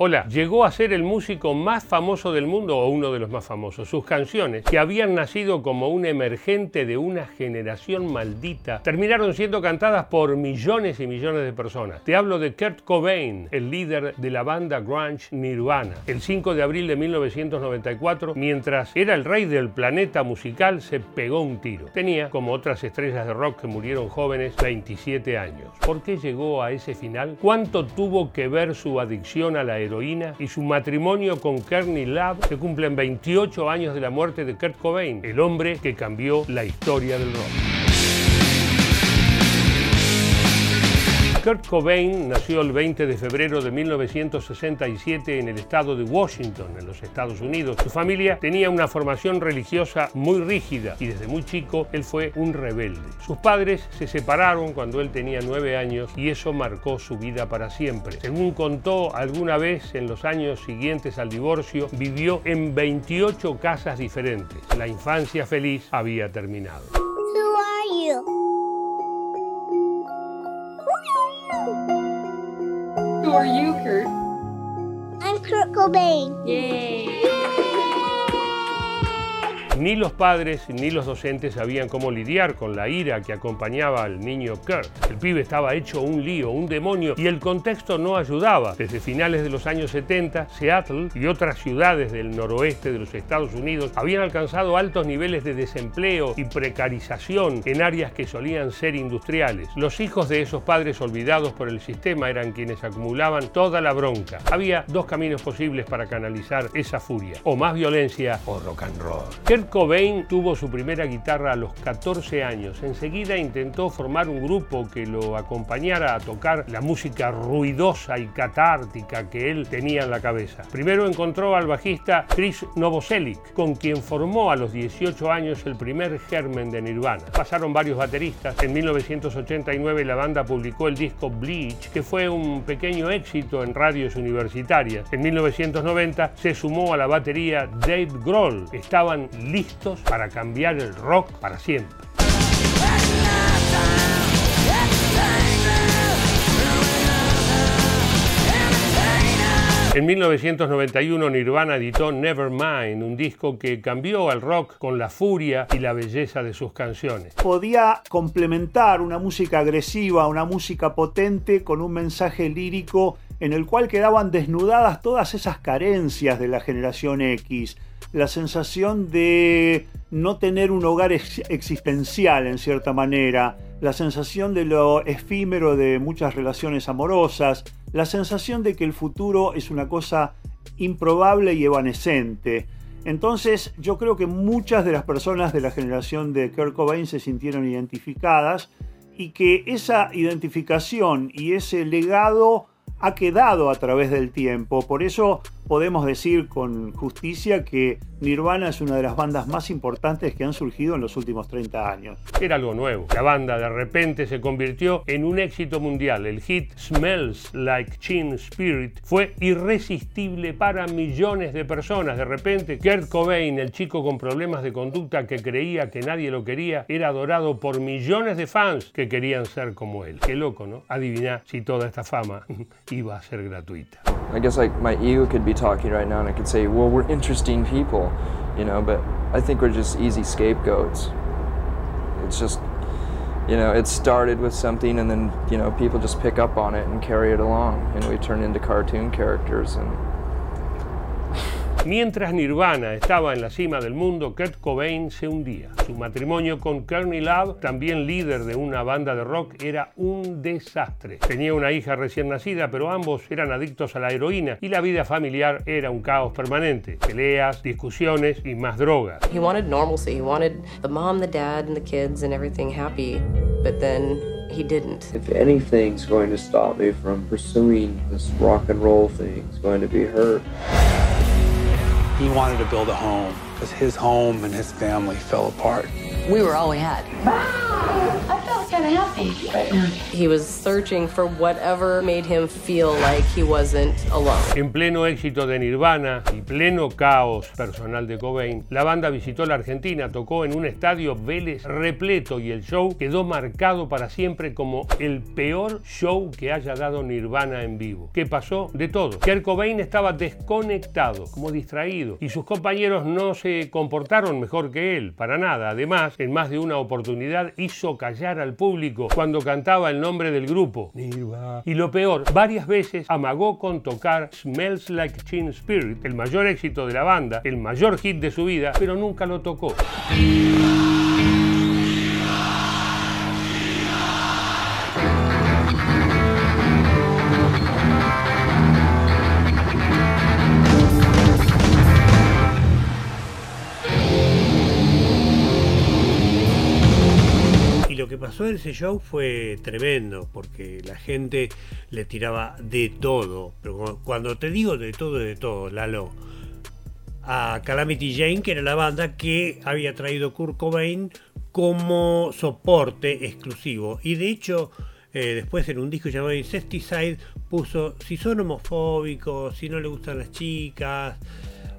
Hola, llegó a ser el músico más famoso del mundo o uno de los más famosos. Sus canciones, que habían nacido como un emergente de una generación maldita, terminaron siendo cantadas por millones y millones de personas. Te hablo de Kurt Cobain, el líder de la banda grunge Nirvana. El 5 de abril de 1994, mientras era el rey del planeta musical, se pegó un tiro. Tenía, como otras estrellas de rock que murieron jóvenes, 27 años. ¿Por qué llegó a ese final? ¿Cuánto tuvo que ver su adicción a la heroína y su matrimonio con Courtney Love, que cumplen 28 años de la muerte de Kurt Cobain, el hombre que cambió la historia del rock. Kurt Cobain nació el 20 de febrero de 1967 en el estado de Washington, en los Estados Unidos. Su familia tenía una formación religiosa muy rígida y desde muy chico él fue un rebelde. Sus padres se separaron cuando él tenía nueve años y eso marcó su vida para siempre. Según contó alguna vez en los años siguientes al divorcio, vivió en 28 casas diferentes. La infancia feliz había terminado. Who are you, Kurt? I'm Kurt Cobain. Yay! Ni los padres ni los docentes sabían cómo lidiar con la ira que acompañaba al niño Kurt. El pibe estaba hecho un lío, un demonio, y el contexto no ayudaba. Desde finales de los años 70, Seattle y otras ciudades del noroeste de los Estados Unidos habían alcanzado altos niveles de desempleo y precarización en áreas que solían ser industriales. Los hijos de esos padres olvidados por el sistema eran quienes acumulaban toda la bronca. Había dos caminos posibles para canalizar esa furia, o más violencia o rock and roll. Cobain tuvo su primera guitarra a los 14 años. Enseguida intentó formar un grupo que lo acompañara a tocar la música ruidosa y catártica que él tenía en la cabeza. Primero encontró al bajista Chris Novoselic, con quien formó a los 18 años el primer germen de Nirvana. Pasaron varios bateristas. En 1989 la banda publicó el disco Bleach, que fue un pequeño éxito en radios universitarias. En 1990 se sumó a la batería Dave Grohl. Estaban para cambiar el rock para siempre. En 1991 Nirvana editó Nevermind, un disco que cambió al rock con la furia y la belleza de sus canciones. Podía complementar una música agresiva, una música potente con un mensaje lírico en el cual quedaban desnudadas todas esas carencias de la generación X la sensación de no tener un hogar existencial en cierta manera, la sensación de lo efímero de muchas relaciones amorosas, la sensación de que el futuro es una cosa improbable y evanescente. Entonces yo creo que muchas de las personas de la generación de Kurt Cobain se sintieron identificadas y que esa identificación y ese legado ha quedado a través del tiempo. Por eso podemos decir con justicia que Nirvana es una de las bandas más importantes que han surgido en los últimos 30 años. Era algo nuevo. La banda de repente se convirtió en un éxito mundial. El hit Smells Like Teen Spirit fue irresistible para millones de personas. De repente, Kurt Cobain, el chico con problemas de conducta que creía que nadie lo quería, era adorado por millones de fans que querían ser como él. Qué loco, ¿no? Adivina si toda esta fama iba a ser gratuita. I guess like my ego could be talking right now and I could say, well, we're interesting people, you know, but I think we're just easy scapegoats. It's just, you know, it started with something and then, you know, people just pick up on it and carry it along and we turn into cartoon characters and Mientras Nirvana estaba en la cima del mundo, Kurt Cobain se hundía. Su matrimonio con Courtney Love, también líder de una banda de rock, era un desastre. Tenía una hija recién nacida, pero ambos eran adictos a la heroína y la vida familiar era un caos permanente. Peleas, discusiones y más drogas. He wanted normalcy. He wanted the mom, the dad, and the kids and everything happy. But then he didn't. If anything's going to stop me from pursuing this rock and roll thing, it's going to be her. He wanted to build a home because his home and his family fell apart. We were all we had. Happy right now. He was searching for whatever made him feel like he wasn't alone. En pleno éxito de Nirvana y pleno caos personal de Cobain, la banda visitó la Argentina, tocó en un estadio Vélez repleto y el show quedó marcado para siempre como el peor show que haya dado Nirvana en vivo. ¿Qué pasó? De todo. Kurt Cobain estaba desconectado, como distraído, y sus compañeros no se comportaron mejor que él, para nada. Además, en más de una oportunidad hizo callar al público cuando cantaba el nombre del grupo. Y lo peor, varias veces amagó con tocar Smells Like Teen Spirit, el mayor éxito de la banda, el mayor hit de su vida, pero nunca lo tocó. Pasó ese show fue tremendo, porque la gente le tiraba de todo. Pero cu- cuando te digo de todo, de todo, Lalo, a Calamity Jane, que era la banda que había traído Kurt Cobain como soporte exclusivo. Y de hecho, eh, después en un disco llamado Incesticide puso, si son homofóbicos, si no le gustan las chicas,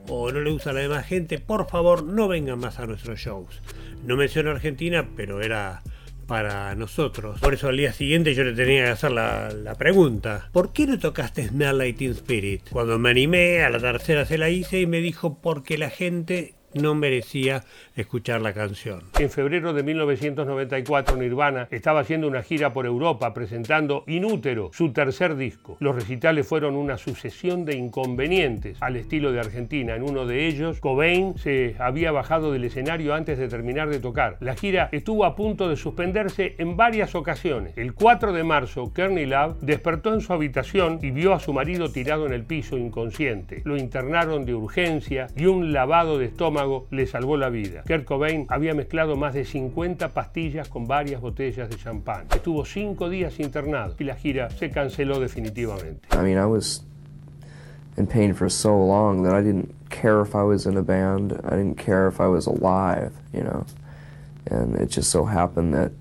o no le gusta la demás gente, por favor no vengan más a nuestros shows. No menciono Argentina, pero era para nosotros. Por eso al día siguiente yo le tenía que hacer la, la pregunta. ¿Por qué no tocaste Smell Like Teen Spirit? Cuando me animé, a la tercera se la hice y me dijo porque la gente no merecía escuchar la canción. En febrero de 1994, Nirvana estaba haciendo una gira por Europa presentando Inútero, su tercer disco. Los recitales fueron una sucesión de inconvenientes al estilo de Argentina. En uno de ellos, Cobain se había bajado del escenario antes de terminar de tocar. La gira estuvo a punto de suspenderse en varias ocasiones. El 4 de marzo, Kearney Love despertó en su habitación y vio a su marido tirado en el piso inconsciente. Lo internaron de urgencia y un lavado de estómago le salvó la vida. Kurt Cobain había mezclado más de 50 pastillas con varias botellas de champán. Estuvo cinco días internado y la gira se canceló definitivamente. I mean, I was in pain for so long that I didn't care if I was in a band. I didn't care if I was alive, you know. And it just so happened that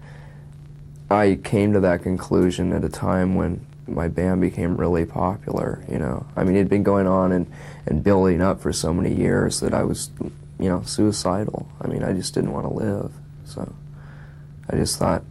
I came to that conclusion at a time when my band became really popular, you know. I mean, it had been going on and, and building up for so many years that I was, you know, suicidal. I mean, I just didn't want to live. So I just thought,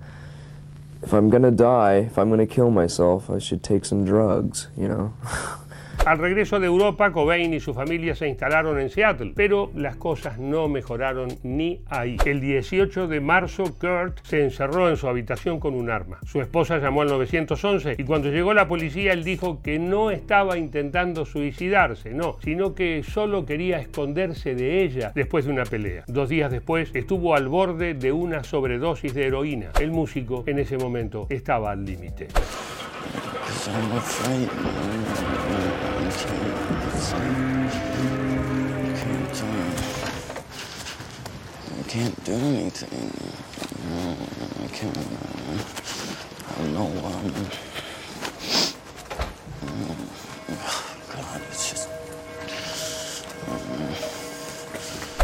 if I'm gonna die, if I'm gonna kill myself, I should take some drugs, you know. Al regreso de Europa, Cobain y su familia se instalaron en Seattle, pero las cosas no mejoraron ni ahí. El 18 de marzo, Kurt se encerró en su habitación con un arma. Su esposa llamó al 911 y cuando llegó la policía, él dijo que no estaba intentando suicidarse, no, sino que solo quería esconderse de ella después de una pelea. Dos días después, estuvo al borde de una sobredosis de heroína. El músico en ese momento estaba al límite. I can't do anything. I can't. I don't know what I'm.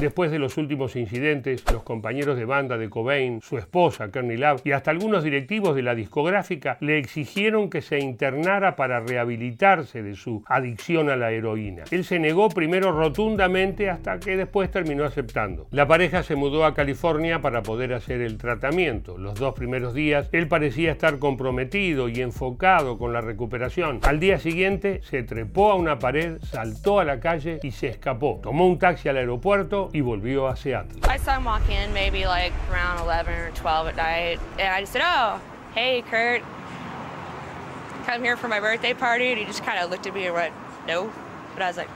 Después de los últimos incidentes, los compañeros de banda de Cobain, su esposa, Kearney Love, y hasta algunos directivos de la discográfica le exigieron que se internara para rehabilitarse de su adicción a la heroína. Él se negó primero rotundamente hasta que después terminó aceptando. La pareja se mudó a California para poder hacer el tratamiento. Los dos primeros días él parecía estar comprometido y enfocado con la recuperación. Al día siguiente se trepó a una pared, saltó a la calle y se escapó. Tomó un taxi al aeropuerto y volvió a Seattle. I saw him walk in maybe like around 11 or 12 at night, and I just said, Oh, hey, Kurt, come here for my birthday party. And he just kind of looked at me and went, No. But I was like,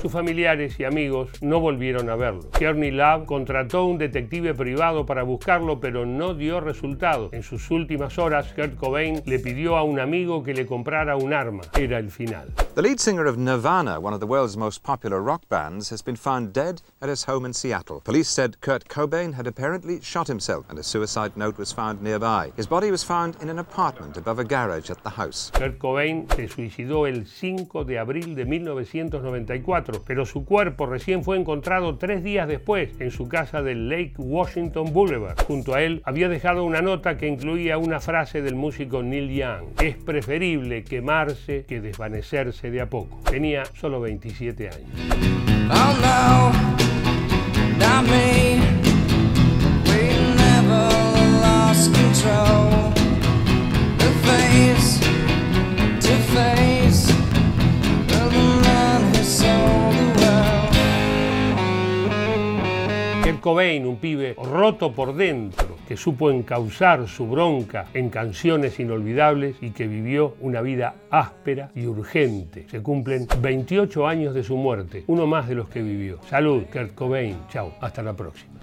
Sus familiares y amigos no volvieron a verlo. Kearney Love contrató un detective privado para buscarlo, pero no dio resultado. En sus últimas horas, Kurt Cobain le pidió a un amigo que le comprara un arma. Era el final. The lead singer of Nirvana, one of the world's most popular rock bands, has been found dead at his home in Seattle. Police said Kurt Cobain had apparently shot himself and a suicide note was found nearby. His body was found in an apartment above a garage at the house. Kurt Cobain se suicidó el 5 de abril de 1994 4, pero su cuerpo recién fue encontrado tres días después en su casa del Lake Washington Boulevard. Junto a él había dejado una nota que incluía una frase del músico Neil Young. Es preferible quemarse que desvanecerse de a poco. Tenía solo 27 años. Oh no. Kurt Cobain, un pibe roto por dentro, que supo encauzar su bronca en canciones inolvidables y que vivió una vida áspera y urgente. Se cumplen 28 años de su muerte, uno más de los que vivió. Salud, Kurt Cobain. Chao, hasta la próxima.